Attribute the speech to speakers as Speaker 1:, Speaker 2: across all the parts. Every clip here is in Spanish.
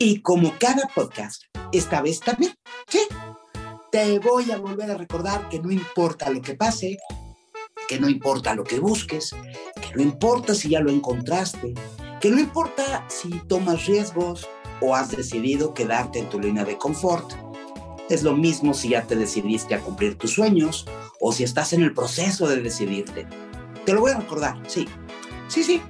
Speaker 1: Y como cada podcast, esta vez también, ¿sí? Te voy a volver a recordar que no importa lo que pase, que no importa lo que busques, que no importa si ya lo encontraste, que no importa si tomas riesgos o has decidido quedarte en tu línea de confort. Es lo mismo si ya te decidiste a cumplir tus sueños o si estás en el proceso de decidirte. Te lo voy a recordar, sí. Sí, sí.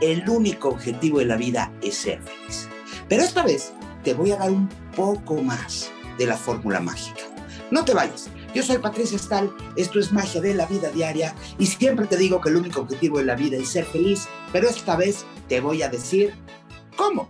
Speaker 1: El único objetivo de la vida es ser feliz. Pero esta vez te voy a dar un poco más de la fórmula mágica. No te vayas. Yo soy Patricia Stahl, esto es Magia de la Vida Diaria y siempre te digo que el único objetivo de la vida es ser feliz, pero esta vez te voy a decir cómo.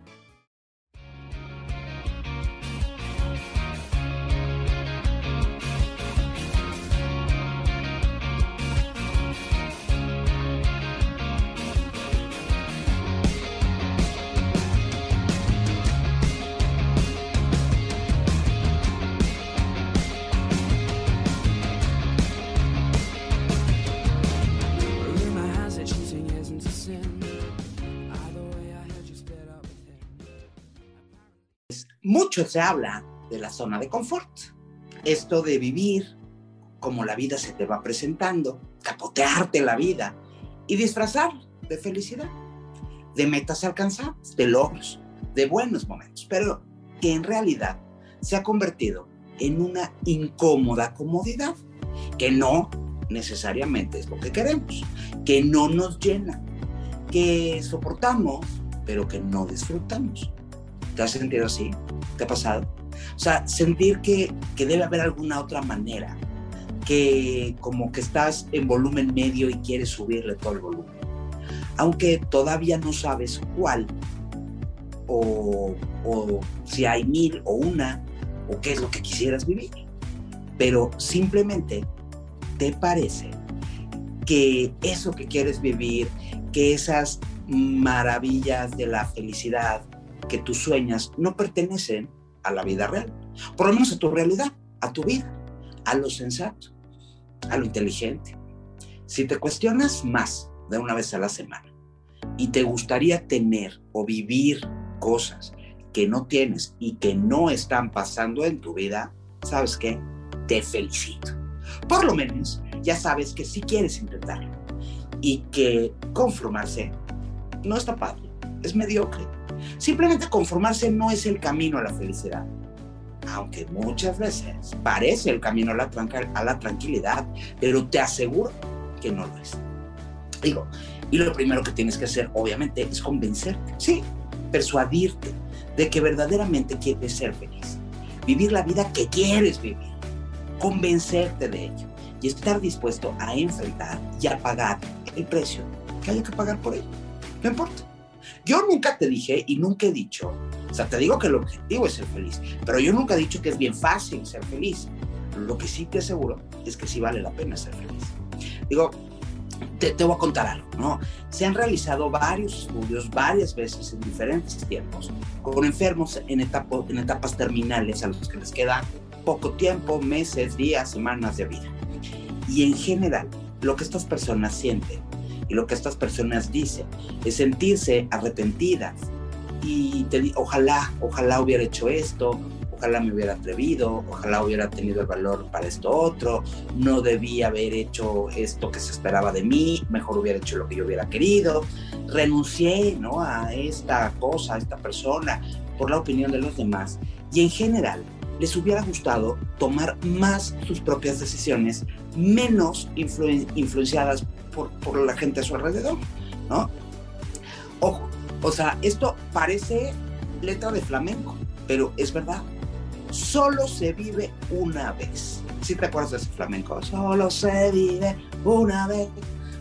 Speaker 1: Mucho se habla de la zona de confort. Esto de vivir como la vida se te va presentando, capotearte la vida y disfrazar de felicidad, de metas alcanzadas, de logros, de buenos momentos, pero que en realidad se ha convertido en una incómoda comodidad, que no necesariamente es lo que queremos, que no nos llena, que soportamos, pero que no disfrutamos. ¿Te has sentido así? ¿Te ha pasado? O sea, sentir que, que debe haber alguna otra manera, que como que estás en volumen medio y quieres subirle todo el volumen, aunque todavía no sabes cuál, o, o si hay mil o una, o qué es lo que quisieras vivir, pero simplemente te parece que eso que quieres vivir, que esas maravillas de la felicidad, que tú sueñas no pertenecen a la vida real, por lo menos a tu realidad, a tu vida, a lo sensato, a lo inteligente. Si te cuestionas más de una vez a la semana y te gustaría tener o vivir cosas que no tienes y que no están pasando en tu vida, ¿sabes qué? Te felicito. Por lo menos ya sabes que si quieres intentarlo y que conformarse no está padre, es mediocre Simplemente conformarse no es el camino a la felicidad, aunque muchas veces parece el camino a la, tranquilidad, pero te aseguro que no lo es. Digo, y lo primero que tienes que hacer, obviamente, es convencerte, sí, persuadirte de que verdaderamente quieres ser feliz, vivir la vida que quieres vivir, convencerte de ello y estar dispuesto a enfrentar y a pagar el precio que haya que pagar por ello. No importa. Yo nunca te dije y nunca he dicho, o sea, te digo que el objetivo es ser feliz, pero yo nunca he dicho que es bien fácil ser feliz. Lo que sí te aseguro es que sí vale la pena ser feliz. Digo, te, voy a contar algo, ¿no? Se han realizado varios estudios varias veces en diferentes tiempos con enfermos en, en etapas terminales a los que les queda poco tiempo, meses, días, semanas de vida. Y en general, lo que estas personas sienten y lo que estas personas dicen es sentirse arrepentidas y te, ojalá, ojalá hubiera hecho esto, ojalá me hubiera atrevido, ojalá hubiera tenido el valor para esto otro, no debía haber hecho esto que se esperaba de mí, mejor hubiera hecho lo que yo hubiera querido, renuncié ¿no? a esta cosa, a esta persona, por la opinión de los demás. Y en general, les hubiera gustado tomar más sus propias decisiones, menos influenciadas por, la gente a su alrededor, ¿no? Ojo, o sea, esto parece letra de flamenco, pero es verdad. Solo se vive una vez. ¿Sí te acuerdas de ese flamenco? Solo se vive una vez.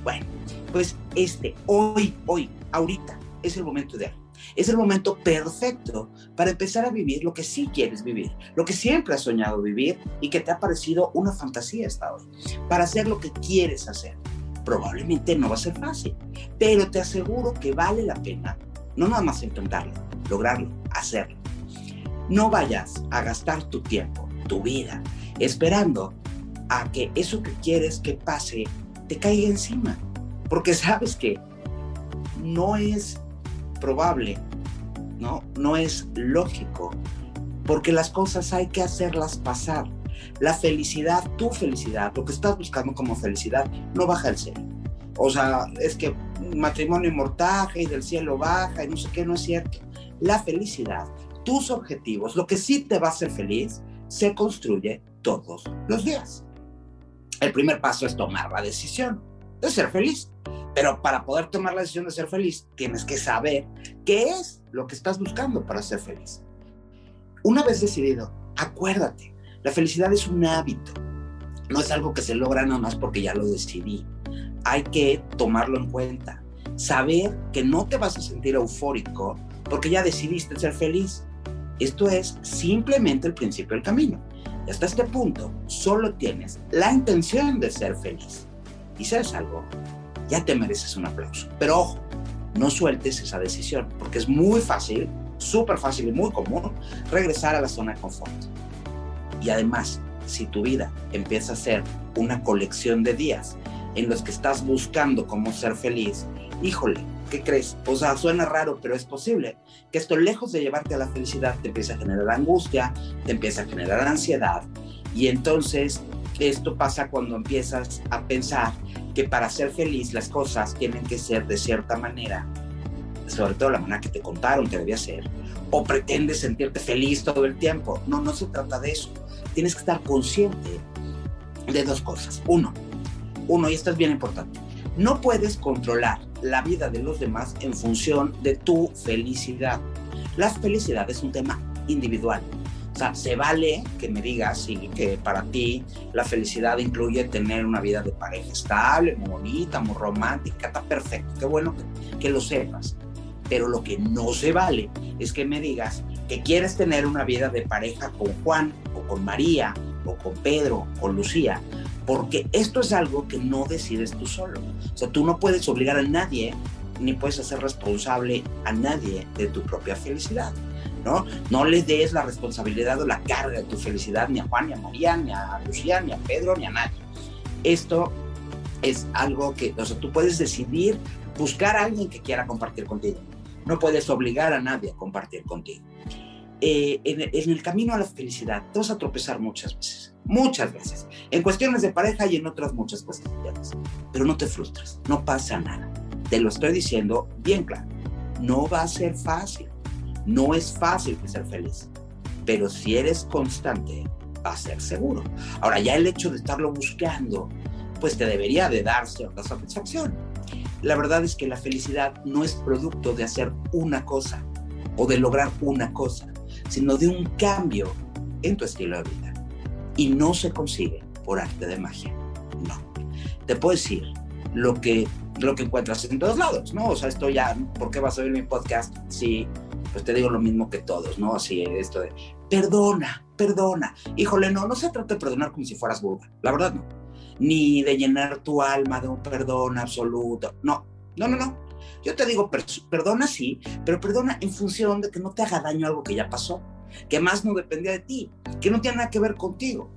Speaker 1: Bueno, pues este, hoy, hoy, ahorita, es el momento ideal. Es el momento perfecto para empezar a vivir lo que sí quieres vivir, lo que siempre has soñado vivir y que te ha parecido una fantasía hasta hoy, para hacer lo que quieres hacer probablemente no va a ser fácil, pero te aseguro que vale la pena, no nada más intentarlo, lograrlo, hacerlo. No vayas a gastar tu tiempo, tu vida, esperando a que eso que quieres que pase te caiga encima, porque sabes que no es probable ¿no? No es lógico, porque las cosas hay que hacerlas pasar. La felicidad, tu felicidad, lo que estás buscando como felicidad, no baja del cielo. O sea, es que matrimonio mortaje y del cielo baja y no sé qué, no es cierto. La felicidad, tus objetivos, lo que sí te va a hacer feliz, se construye todos los días. El primer paso es tomar la decisión de ser feliz. Pero para poder tomar la decisión de ser feliz, tienes que saber qué es lo que estás buscando para ser feliz. Una vez decidido, acuérdate, la felicidad es un hábito. No es algo que se logra nada más porque ya lo decidí. Hay que tomarlo en cuenta. Saber que no te vas a sentir eufórico porque ya decidiste ser feliz. Esto es simplemente el principio del camino. Y hasta este punto solo tienes la intención de ser feliz. Y sabes algo, ya te mereces un aplauso. Pero ojo, no sueltes esa decisión, porque es muy fácil, súper fácil y muy común regresar a la zona de confort. Y además, si tu vida empieza a ser una colección de días en los que estás buscando cómo ser feliz, híjole, ¿qué crees? O sea, suena raro, pero es posible que esto, lejos de llevarte a la felicidad, te empiece a generar angustia, te empieza a generar ansiedad. Y entonces, esto pasa cuando empiezas a pensar que para ser feliz las cosas tienen que ser de cierta manera, sobre todo la manera que te contaron que debía ser, o pretendes sentirte feliz todo el tiempo. No, no se trata de eso. Tienes que estar consciente de dos cosas. Uno, uno, y esto es bien importante, no puedes controlar la vida de los demás en función de tu felicidad. La felicidad es un tema individual. Sea, se vale que me digas que para ti la felicidad incluye tener una vida de pareja estable, muy bonita, muy romántica, está perfecto, qué bueno que, que lo sepas. Pero lo que no se vale es que me digas que quieres tener una vida de pareja con Juan o con María o con Pedro o con Lucía, porque esto es algo que no decides tú solo. O sea, tú no puedes obligar a nadie ni puedes hacer responsable a nadie de tu propia felicidad. ¿No? No le des la responsabilidad o la carga de tu felicidad ni a Juan, ni a María, ni a Lucía, ni a Pedro, ni a nadie. Esto es algo que, o sea, tú puedes decidir buscar a alguien que quiera compartir contigo. No puedes obligar a nadie a compartir contigo. Eh, en, el camino a la felicidad te vas a tropezar muchas veces, muchas veces, en cuestiones de pareja y en otras muchas cuestiones. Pero no te frustres, no pasa nada. Te lo estoy diciendo bien claro. No va a ser fácil no es fácil ser feliz, pero si eres constante, va a ser seguro. Ahora, ya el hecho de estarlo buscando, pues te debería de dar cierta satisfacción. La verdad es que la felicidad no es producto de hacer una cosa o de lograr una cosa, sino de un cambio en tu estilo de vida. Y no se consigue por arte de magia, no. Te puedo decir lo que, lo que encuentras en todos lados, ¿no? O sea, esto ya, ¿por qué vas a oír mi podcast si pues te digo lo mismo que todos, ¿no? Así, esto de, perdona, perdona. Híjole, no, no se trata de perdonar como si fueras burda, la verdad no. Ni de llenar tu alma de un perdón absoluto, no, no, no, no. Yo te digo, perdona sí, pero perdona en función de que no te haga daño algo que ya pasó, que más no dependía de ti, que no tiene nada que ver contigo.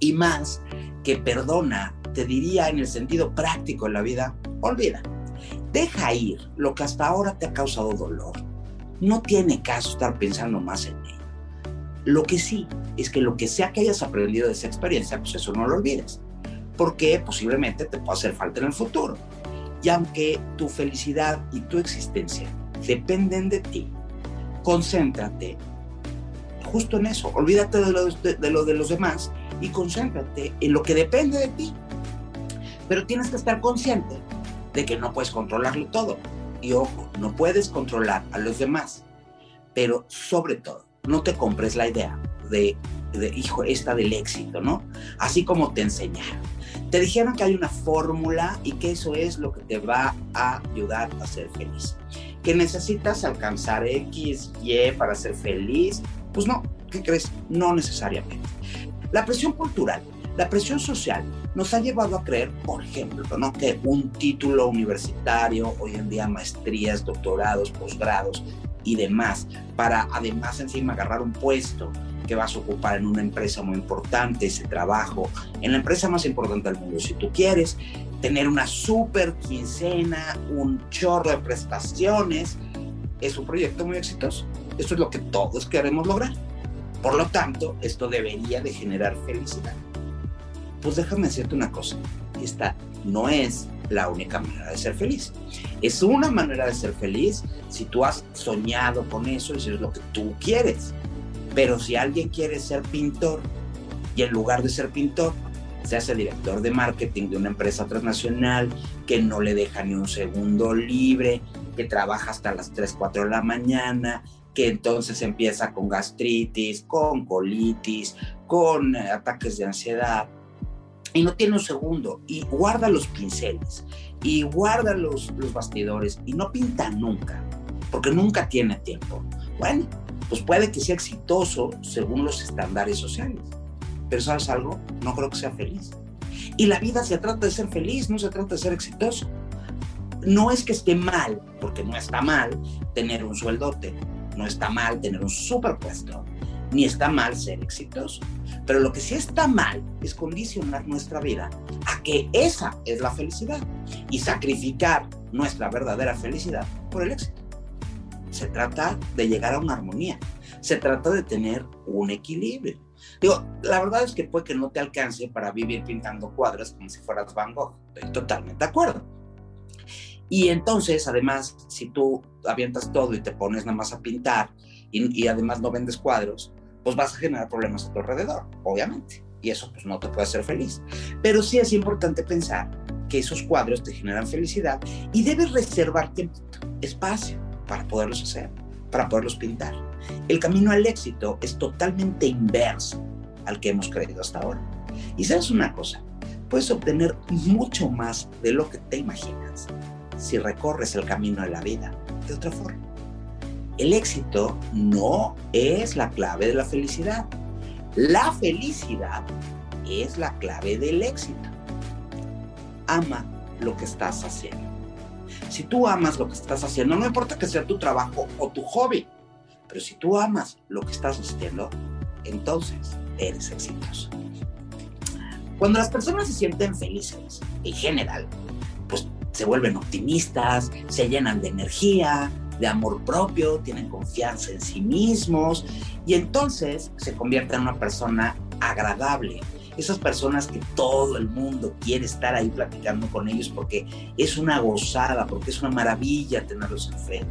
Speaker 1: Y más que perdona, te diría en el sentido práctico de la vida, olvida, deja ir lo que hasta ahora te ha causado dolor no tiene caso estar pensando más en ello. Lo que sí es que lo que sea que hayas aprendido de esa experiencia, pues eso no lo olvides, porque posiblemente te pueda hacer falta en el futuro. Y aunque tu felicidad y tu existencia dependen de ti, concéntrate justo en eso. Olvídate de lo de, de lo de los demás y concéntrate en lo que depende de ti. Pero tienes que estar consciente de que no puedes controlarlo todo y ojo, no puedes controlar a los demás, pero sobre todo, no te compres la idea de, de, hijo, esta del éxito, ¿no? Así como te enseñaron. Te dijeron que hay una fórmula y que eso es lo que te va a ayudar a ser feliz. Que necesitas alcanzar X, Y para ser feliz. Pues no, ¿qué crees? No necesariamente. La presión cultural la presión social nos ha llevado a creer, por ejemplo, que un título universitario, hoy en día maestrías, doctorados, posgrados y demás, para además encima agarrar un puesto que vas a ocupar en una empresa muy importante, ese trabajo, en la empresa más importante del mundo, si tú quieres, tener una super quincena, un chorro de prestaciones, es un proyecto muy exitoso. Esto es lo que todos queremos lograr. Por lo tanto, esto debería de generar felicidad. Pues déjame decirte una cosa, esta no es la única manera de ser feliz. Es una manera de ser feliz si tú has soñado con eso y si es lo que tú quieres. Pero si alguien quiere ser pintor y en lugar de ser pintor se hace director de marketing de una empresa transnacional que no le deja ni un segundo libre, que trabaja hasta las 3, 4 de la mañana, que entonces empieza con gastritis, con colitis, con ataques de ansiedad, y no tiene un segundo, y guarda los pinceles, y guarda los, los bastidores, y no pinta nunca, porque nunca tiene tiempo. Bueno, pues puede que sea exitoso según los estándares sociales, pero ¿sabes algo? No creo que sea feliz. Y la vida se trata de ser feliz, no se trata de ser exitoso. No es que esté mal, porque no está mal tener un sueldote, no está mal tener un superpuesto, ni está mal ser exitoso. Pero lo que sí está mal es condicionar nuestra vida a que esa es la felicidad y sacrificar nuestra verdadera felicidad por el éxito. Se trata de llegar a una armonía, se trata de tener un equilibrio. Digo, la verdad es que puede que no te alcance para vivir pintando cuadros como si fueras Van Gogh. Estoy totalmente de acuerdo. Y entonces, además, si tú avientas todo y te pones nada más a pintar y, y además no vendes cuadros, pues vas a generar problemas a tu alrededor, obviamente. Y eso pues no te puede hacer feliz. Pero sí es importante pensar que esos cuadros te generan felicidad y debes reservar tiempo, espacio para poderlos hacer, para poderlos pintar. El camino al éxito es totalmente inverso al que hemos creído hasta ahora. Y sabes una cosa, puedes obtener mucho más de lo que te imaginas si recorres el camino de la vida de otra forma. El éxito no es la clave de la felicidad. La felicidad es la clave del éxito. Ama lo que estás haciendo. Si tú amas lo que estás haciendo, no importa que sea tu trabajo o tu hobby, pero si tú amas lo que estás haciendo, entonces eres exitoso. Cuando las personas se sienten felices, en general, pues se vuelven optimistas, se llenan de energía, de amor propio, tienen confianza en sí mismos y entonces se convierten en una persona agradable. Esas personas que todo el mundo quiere estar ahí platicando con ellos porque es una gozada, porque es una maravilla tenerlos enfrente.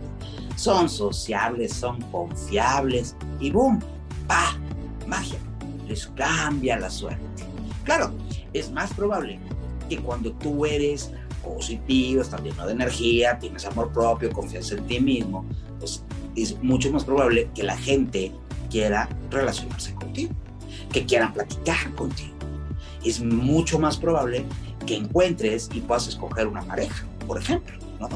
Speaker 1: Son sociables, son confiables y ¡boom! ¡Pa! Magia. Les cambia la suerte. Claro, es más probable que cuando tú eres positivo, estás lleno de energía, tienes amor propio, confianza en ti mismo, pues es mucho más probable que la gente quiera relacionarse contigo, que quieran platicar contigo. Es mucho más probable que encuentres y puedas escoger una pareja, por ejemplo, ¿no?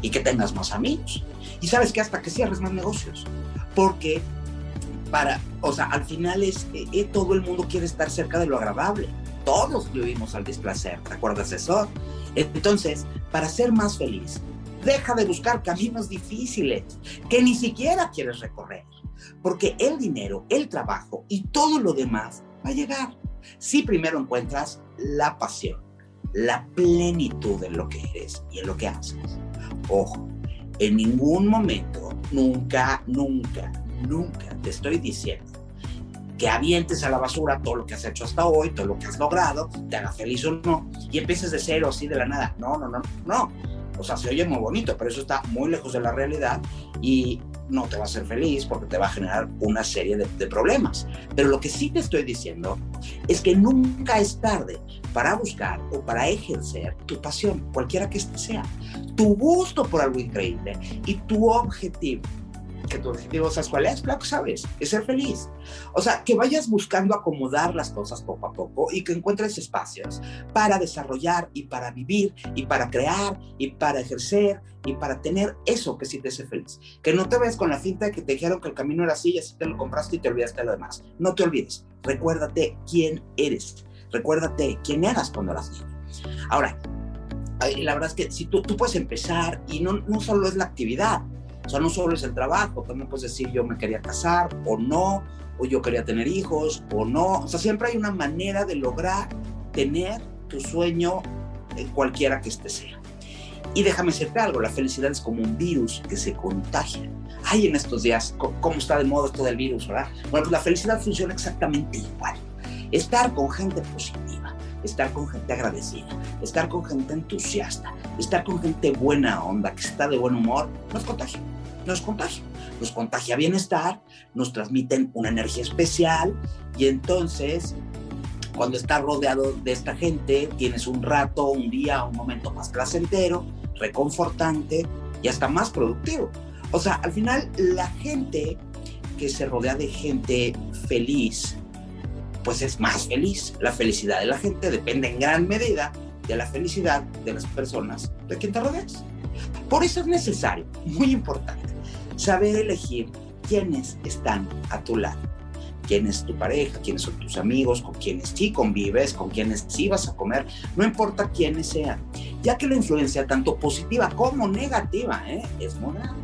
Speaker 1: Y que tengas más amigos. Y sabes que hasta que cierres más negocios, porque para, o sea, al final es, eh, eh, todo el mundo quiere estar cerca de lo agradable. Todos vivimos al displacer, ¿te acuerdas eso? Entonces, para ser más feliz, deja de buscar caminos difíciles que ni siquiera quieres recorrer, porque el dinero, el trabajo y todo lo demás va a llegar si primero encuentras la pasión, la plenitud en lo que eres y en lo que haces. Ojo, en ningún momento, nunca, nunca, nunca te estoy diciendo que avientes a la basura todo lo que has hecho hasta hoy, todo lo que has logrado, te haga feliz o no, y empieces de cero así de la nada. No, no, no, no. O sea, se oye muy bonito, pero eso está muy lejos de la realidad y no te va a hacer feliz porque te va a generar una serie de, de problemas. Pero lo que sí te estoy diciendo es que nunca es tarde para buscar o para ejercer tu pasión, cualquiera que sea, tu gusto por algo increíble y tu objetivo que tu objetivo, ¿sabes cuál es? Claro que sabes, es ser feliz. O sea, que vayas buscando acomodar las cosas poco a poco y que encuentres espacios para desarrollar y para vivir y para crear y para ejercer y para tener eso que sí te hace feliz. Que no te veas con la finta de que te dijeron que el camino era así y así te lo compraste y te olvidaste de lo demás. No te olvides. Recuérdate quién eres. Recuérdate quién eras cuando eras niño. Ahora, la verdad es que si tú, tú puedes empezar y no, no solo es la actividad, o sea, no solo es el trabajo, también puedes decir yo me quería casar o no, o yo quería tener hijos o no. O sea, siempre hay una manera de lograr tener tu sueño, cualquiera que este sea. Y déjame decirte algo, la felicidad es como un virus que se contagia. Ay, en estos días, ¿cómo está de moda esto del virus, verdad? Bueno, pues la felicidad funciona exactamente igual. Estar con gente positiva, estar con gente agradecida, estar con gente entusiasta, estar con gente buena onda, que está de buen humor, nos contagia, nos contagia. Nos contagia bienestar, nos transmiten una energía especial y entonces cuando estás rodeado de esta gente, tienes un rato, un día, un momento más placentero, reconfortante y hasta más productivo. O sea, al final la gente que se rodea de gente feliz, pues es más feliz. La felicidad de la gente depende en gran medida de la felicidad de las personas de quien te rodeas. Por eso es necesario, muy importante, saber elegir quiénes están a tu lado. Quién es tu pareja, quiénes son tus amigos, con quienes sí convives, con quienes sí vas a comer, no importa quiénes sean, ya que la influencia, tanto positiva como negativa, ¿eh? es moral.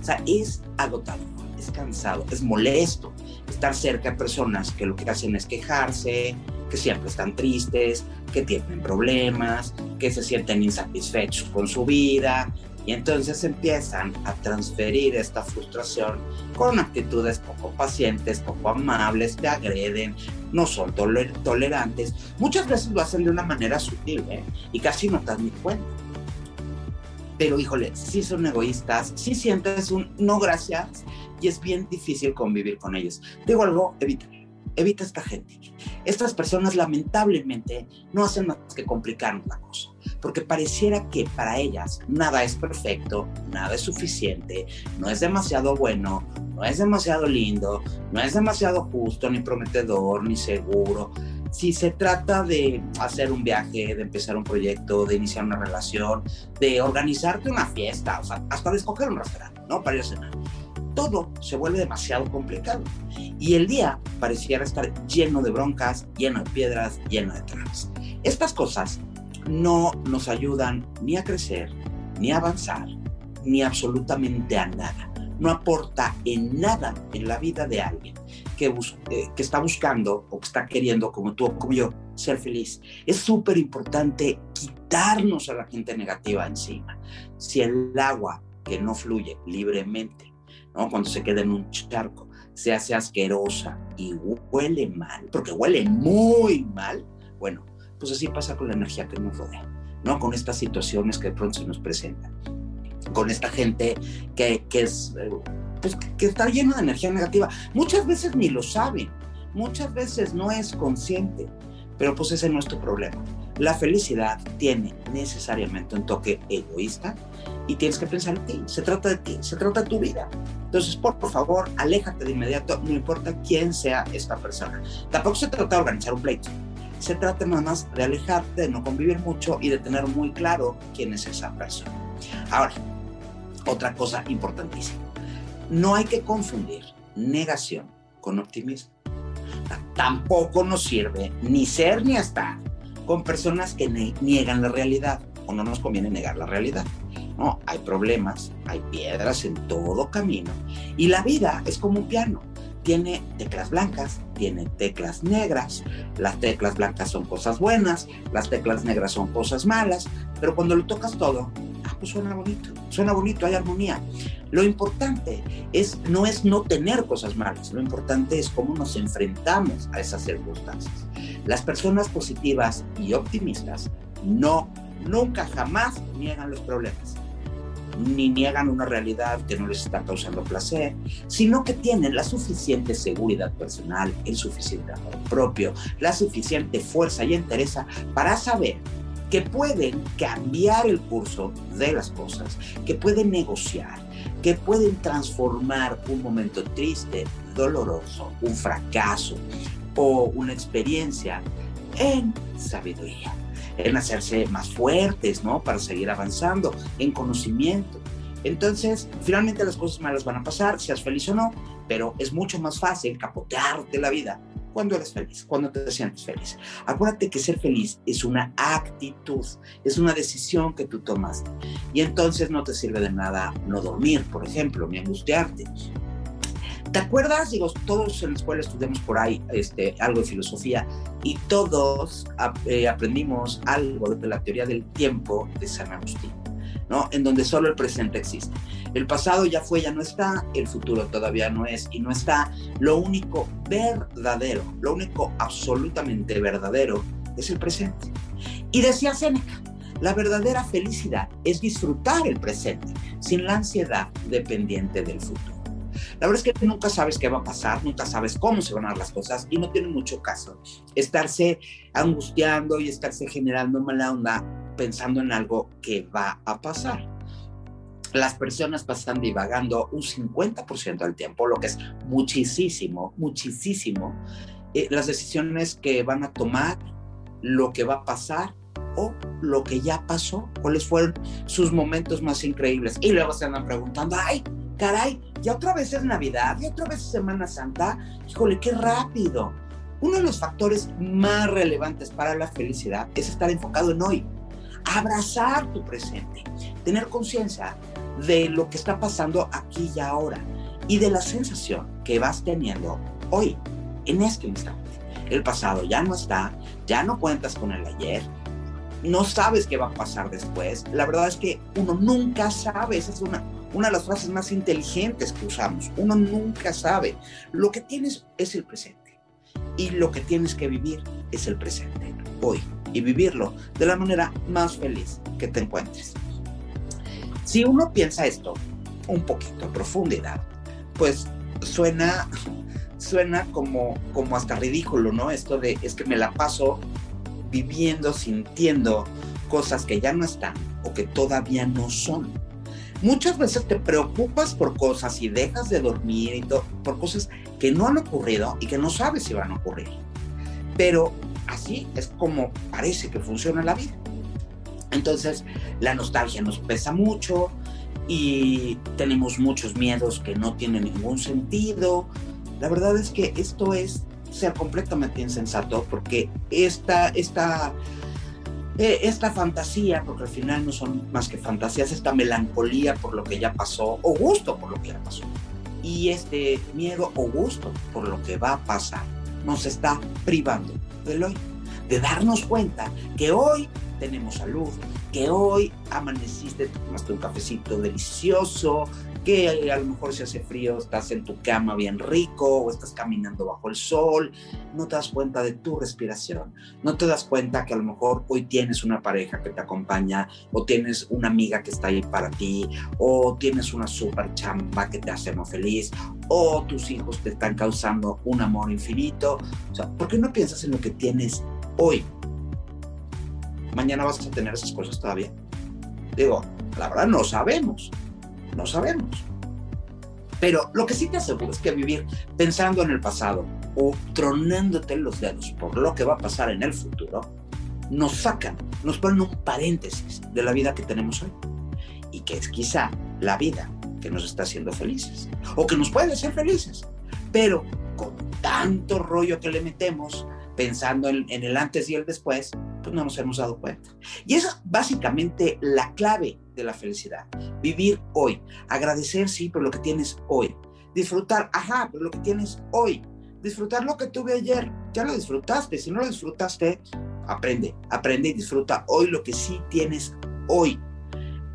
Speaker 1: O sea, es agotador, es cansado, es molesto estar cerca de personas que lo que hacen es quejarse, que siempre están tristes, que tienen problemas, que se sienten insatisfechos con su vida, y entonces empiezan a transferir esta frustración con actitudes poco pacientes, poco amables, te agreden, no son tolerantes. Muchas veces lo hacen de una manera sutil ¿eh? y casi no te das ni cuenta. Pero híjole, sí son egoístas, sí sientes un no gracias y es bien difícil convivir con ellos. Digo algo, evita evita esta gente. Estas personas lamentablemente no hacen más que complicarnos la cosa, porque pareciera que para ellas nada es perfecto, nada es suficiente, no es demasiado bueno, no es demasiado lindo, no es demasiado justo, ni prometedor, ni seguro. Si se trata de hacer un viaje, de empezar un proyecto, de iniciar una relación, de organizarte una fiesta, o sea, hasta de escoger un restaurante, ¿no? Para ir a cenar todo se vuelve demasiado complicado. Y el día pareciera estar lleno de broncas, lleno de piedras, lleno de trabas. Estas cosas no nos ayudan ni a crecer, ni a avanzar, ni absolutamente a nada. No aporta en nada en la vida de alguien que, eh, que está buscando o que está queriendo, como tú o como yo, ser feliz. Es súper importante quitarnos a la gente negativa encima. Si el agua que no fluye libremente cuando se queda en un charco, se hace asquerosa y huele mal, porque huele muy mal, bueno, pues así pasa con la energía que nos rodea, ¿no? Con estas situaciones que de pronto se nos presentan, con esta gente que, que es, eh, pues, que está llena de energía negativa. Muchas veces ni lo saben, muchas veces no es consciente, pero pues ese es nuestro problema. La felicidad tiene necesariamente un toque egoísta y tienes que pensar en ti. Se trata de ti, se trata de tu vida. Entonces, por, favor, aléjate de inmediato, no importa quién sea esta persona. Tampoco se trata de organizar un pleito. Se trata nada más de alejarte, de no convivir mucho y de tener muy claro quién es esa persona. Ahora, otra cosa importantísima. No hay que confundir negación con optimismo. Tampoco nos sirve ni ser ni estar con personas que niegan la realidad o no nos conviene negar la realidad. No, hay problemas, hay piedras en todo camino y la vida es como un piano. Tiene teclas blancas, tiene teclas negras. Las teclas blancas son cosas buenas, las teclas negras son cosas malas, pero cuando lo tocas todo, ah, pues suena bonito, suena bonito, hay armonía. Lo importante es, no es no tener cosas malas, lo importante es cómo nos enfrentamos a esas circunstancias. Las personas positivas y optimistas no, nunca, jamás niegan los problemas, ni niegan una realidad que no les está causando placer, sino que tienen la suficiente seguridad personal, el suficiente amor propio, la suficiente fuerza y entereza para saber que pueden cambiar el curso de las cosas, que pueden negociar, que pueden transformar un momento triste, doloroso, un fracaso, o una experiencia en sabiduría, en hacerse más fuertes, ¿no? Para seguir avanzando, en conocimiento. Entonces, finalmente las cosas malas van a pasar, seas feliz o no, pero es mucho más fácil capotearte la vida cuando eres feliz, cuando te sientes feliz. Acuérdate que ser feliz es una actitud, es una decisión que tú tomas. Y entonces no te sirve de nada no dormir, por ejemplo, ni angustiarte. ¿Te acuerdas? Digo, todos en la escuela estudiamos por ahí este, algo de filosofía y todos eh, aprendimos algo de la teoría del tiempo de San Agustín. ¿no? En donde solo el presente existe. El pasado ya fue, ya no está, el futuro todavía no es y no está. Lo único verdadero, lo único absolutamente verdadero es el presente. Y decía Seneca, la verdadera felicidad es disfrutar el presente sin la ansiedad dependiente del futuro. La verdad es que nunca sabes qué va a pasar, nunca sabes cómo se van a dar las cosas y no tiene mucho caso estarse angustiando y estarse generando mala onda pensando en algo que va a pasar. Las personas pasan divagando un 50% del tiempo, lo que es muchísimo, muchísimo. Eh, las decisiones que van a tomar, lo que va a pasar o lo que ya pasó, cuáles fueron sus momentos más increíbles. Y luego se andan preguntando, ay, caray, ya otra vez es Navidad, ya otra vez es Semana Santa, híjole, qué rápido. Uno de los factores más relevantes para la felicidad es estar enfocado en hoy, abrazar tu presente, tener conciencia de lo que está pasando aquí y ahora y de la sensación que vas teniendo hoy, en este instante. El pasado ya no está, ya no cuentas con el ayer, no sabes qué va a pasar después. La verdad es que uno nunca sabe, esa es una, una de las frases más inteligentes que usamos. Uno nunca sabe. Lo que tienes es el presente y lo que tienes que vivir es el presente, hoy, y vivirlo de la manera más feliz que te encuentres. Si uno piensa esto un poquito a profundidad, pues suena, suena como, como hasta ridículo, ¿no? Esto de es que me la paso viviendo, sintiendo cosas que ya no están o que todavía no son. Muchas veces te preocupas por cosas y dejas de dormir y por cosas que no han ocurrido y que no sabes si van a ocurrir. Pero así es como parece que funciona la vida. Entonces, la nostalgia nos pesa mucho y tenemos muchos miedos que no tienen ningún sentido. La verdad es que esto es ser completamente insensato porque esta, esta, esta fantasía, porque al final no son más que fantasías, esta melancolía por lo que ya pasó o gusto por lo que ya pasó y este miedo o gusto por lo que va a pasar nos está privando del hoy, de darnos cuenta que hoy tenemos salud, que hoy amaneciste, tomaste un cafecito delicioso, que a lo mejor si hace frío estás en tu cama bien rico o estás caminando bajo el sol, no te das cuenta de tu respiración, no te das cuenta que a lo mejor hoy tienes una pareja que te acompaña o tienes una amiga que está ahí para ti o tienes una super chamba que te hace más feliz o tus hijos te están causando un amor infinito. O sea, ¿por qué no piensas en lo que tienes hoy? Mañana vas a tener esas cosas todavía. Digo, la verdad no sabemos no sabemos. Pero lo que sí te aseguro es que vivir pensando en el pasado o tronándote los dedos por lo que va a pasar en el futuro, nos sacan, nos ponen un paréntesis de la vida que tenemos hoy. Y que es quizá la vida que nos está haciendo felices. O que nos puede hacer felices. Pero con tanto rollo que le metemos, pensando en, en el antes y el después, no nos hemos dado cuenta. Y esa es básicamente la clave de la felicidad. Vivir hoy. Agradecer, sí, por lo que tienes hoy. Disfrutar, ajá, por lo que tienes hoy. Disfrutar lo que tuve ayer. Ya lo disfrutaste. Si no lo disfrutaste, aprende. Aprende y disfruta hoy lo que sí tienes hoy.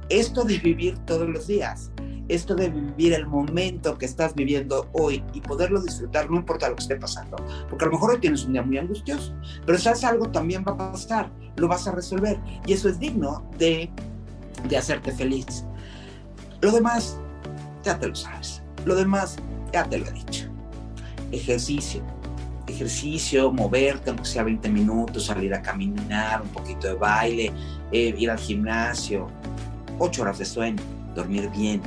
Speaker 1: Esto de vivir todos los días. Esto de vivir el momento que estás viviendo hoy y poderlo disfrutar, no importa lo que esté pasando. Porque a lo mejor hoy tienes un día muy angustioso, pero sabes algo también va a pasar, lo vas a resolver. Y eso es digno de de hacerte feliz. Lo demás, ya te lo sabes. Lo demás, ya te lo he dicho. Ejercicio. Ejercicio, moverte, aunque sea 20 minutos, salir a caminar, un poquito de baile, eh, ir al gimnasio, 8 horas de sueño, dormir bien,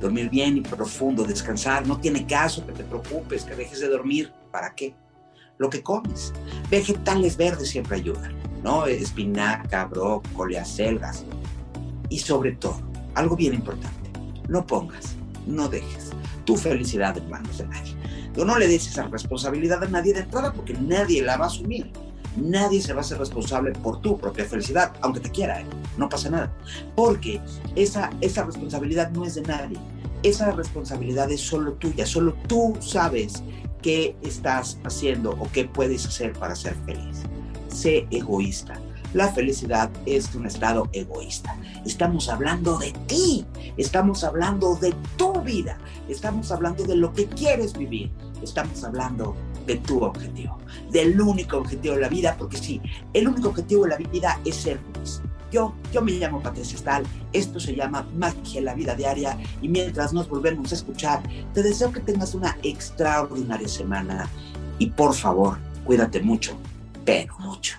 Speaker 1: dormir bien y profundo, descansar. No tiene caso que te preocupes, que dejes de dormir. ¿Para qué? Lo que comes. Vegetales verdes siempre ayudan, ¿no? Espinaca, brócoli, acelgas, y sobre todo, algo bien importante, no pongas, no dejes tu felicidad en manos de nadie. No le des esa responsabilidad a nadie de entrada porque nadie la va a asumir. Nadie se va a hacer responsable por tu propia felicidad, aunque te quiera, ¿eh? no pasa nada. Porque esa, esa responsabilidad no es de nadie. Esa responsabilidad es solo tuya. Solo tú sabes qué estás haciendo o qué puedes hacer para ser feliz. Sé egoísta. la felicidad es un estado egoísta. Estamos hablando de ti, estamos hablando de tu vida, estamos hablando de lo que quieres vivir, estamos hablando de tu objetivo, del único objetivo de la vida, porque sí, el único objetivo de la vida es ser feliz. Yo, yo me llamo Patricia Stal, esto se llama Magia en la Vida Diaria y mientras nos volvemos a escuchar, te deseo que tengas una extraordinaria semana y por favor, cuídate mucho, pero mucho.